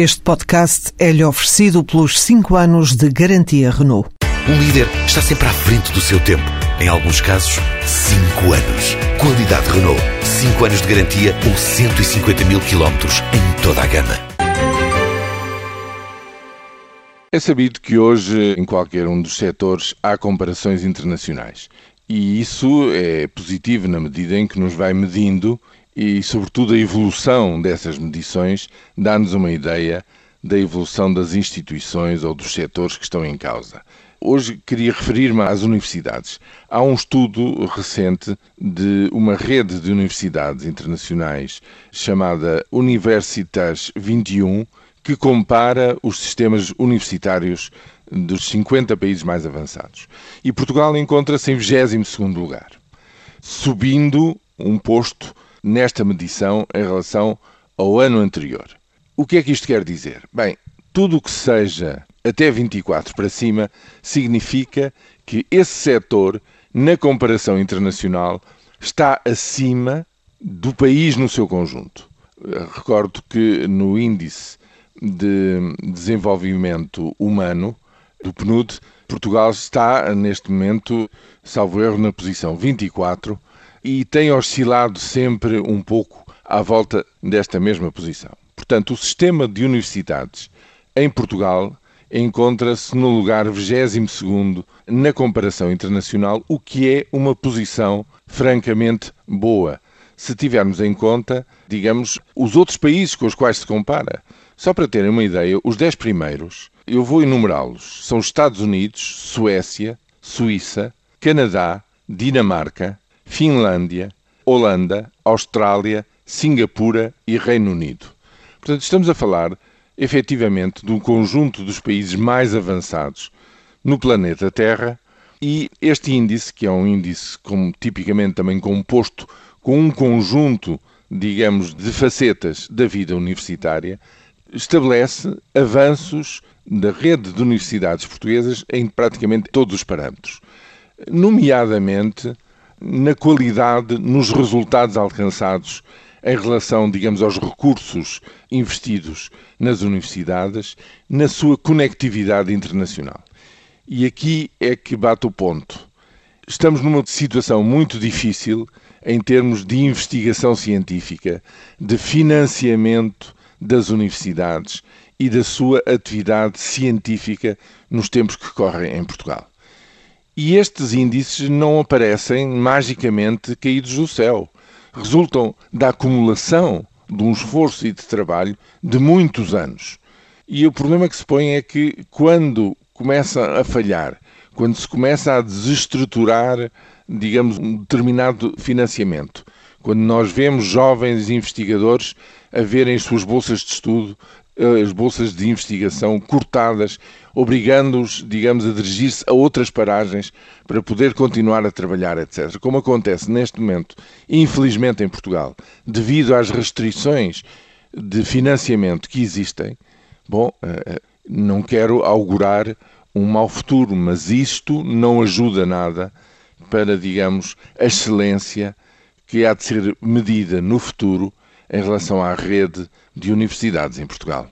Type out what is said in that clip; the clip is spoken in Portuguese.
Este podcast é-lhe oferecido pelos 5 anos de garantia Renault. Um líder está sempre à frente do seu tempo. Em alguns casos, 5 anos. Qualidade Renault. 5 anos de garantia ou 150 mil quilómetros em toda a gama. É sabido que hoje, em qualquer um dos setores, há comparações internacionais. E isso é positivo na medida em que nos vai medindo e, sobretudo, a evolução dessas medições dá-nos uma ideia da evolução das instituições ou dos setores que estão em causa. Hoje queria referir-me às universidades. Há um estudo recente de uma rede de universidades internacionais chamada Universitas 21 que compara os sistemas universitários dos 50 países mais avançados. E Portugal encontra-se em 22 lugar, subindo um posto nesta medição em relação ao ano anterior. O que é que isto quer dizer? Bem, tudo o que seja até 24 para cima significa que esse setor, na comparação internacional, está acima do país no seu conjunto. Recordo que no índice de desenvolvimento humano do PNUD, Portugal está neste momento, salvo erro, na posição 24 e tem oscilado sempre um pouco à volta desta mesma posição. Portanto, o sistema de universidades em Portugal encontra-se no lugar 22 na comparação internacional, o que é uma posição francamente boa, se tivermos em conta, digamos, os outros países com os quais se compara. Só para terem uma ideia, os 10 primeiros, eu vou enumerá-los, são Estados Unidos, Suécia, Suíça, Canadá, Dinamarca, Finlândia, Holanda, Austrália, Singapura e Reino Unido. Portanto, estamos a falar efetivamente de um conjunto dos países mais avançados no planeta Terra e este índice, que é um índice como, tipicamente também composto com um conjunto, digamos, de facetas da vida universitária, estabelece avanços da rede de universidades portuguesas em praticamente todos os parâmetros, nomeadamente na qualidade, nos resultados alcançados em relação, digamos, aos recursos investidos nas universidades, na sua conectividade internacional. E aqui é que bate o ponto. Estamos numa situação muito difícil em termos de investigação científica, de financiamento das universidades e da sua atividade científica nos tempos que correm em Portugal. E estes índices não aparecem magicamente caídos do céu. Resultam da acumulação de um esforço e de trabalho de muitos anos. E o problema que se põe é que quando começa a falhar, quando se começa a desestruturar, digamos, um determinado financiamento, quando nós vemos jovens investigadores a verem as suas bolsas de estudo as bolsas de investigação cortadas, obrigando-os, digamos, a dirigir-se a outras paragens para poder continuar a trabalhar, etc. Como acontece neste momento, infelizmente em Portugal, devido às restrições de financiamento que existem, bom, eh, eh, não quero augurar um mau futuro, mas isto não ajuda nada para, digamos, a excelência que há de ser medida no futuro em relação à rede de universidades em Portugal.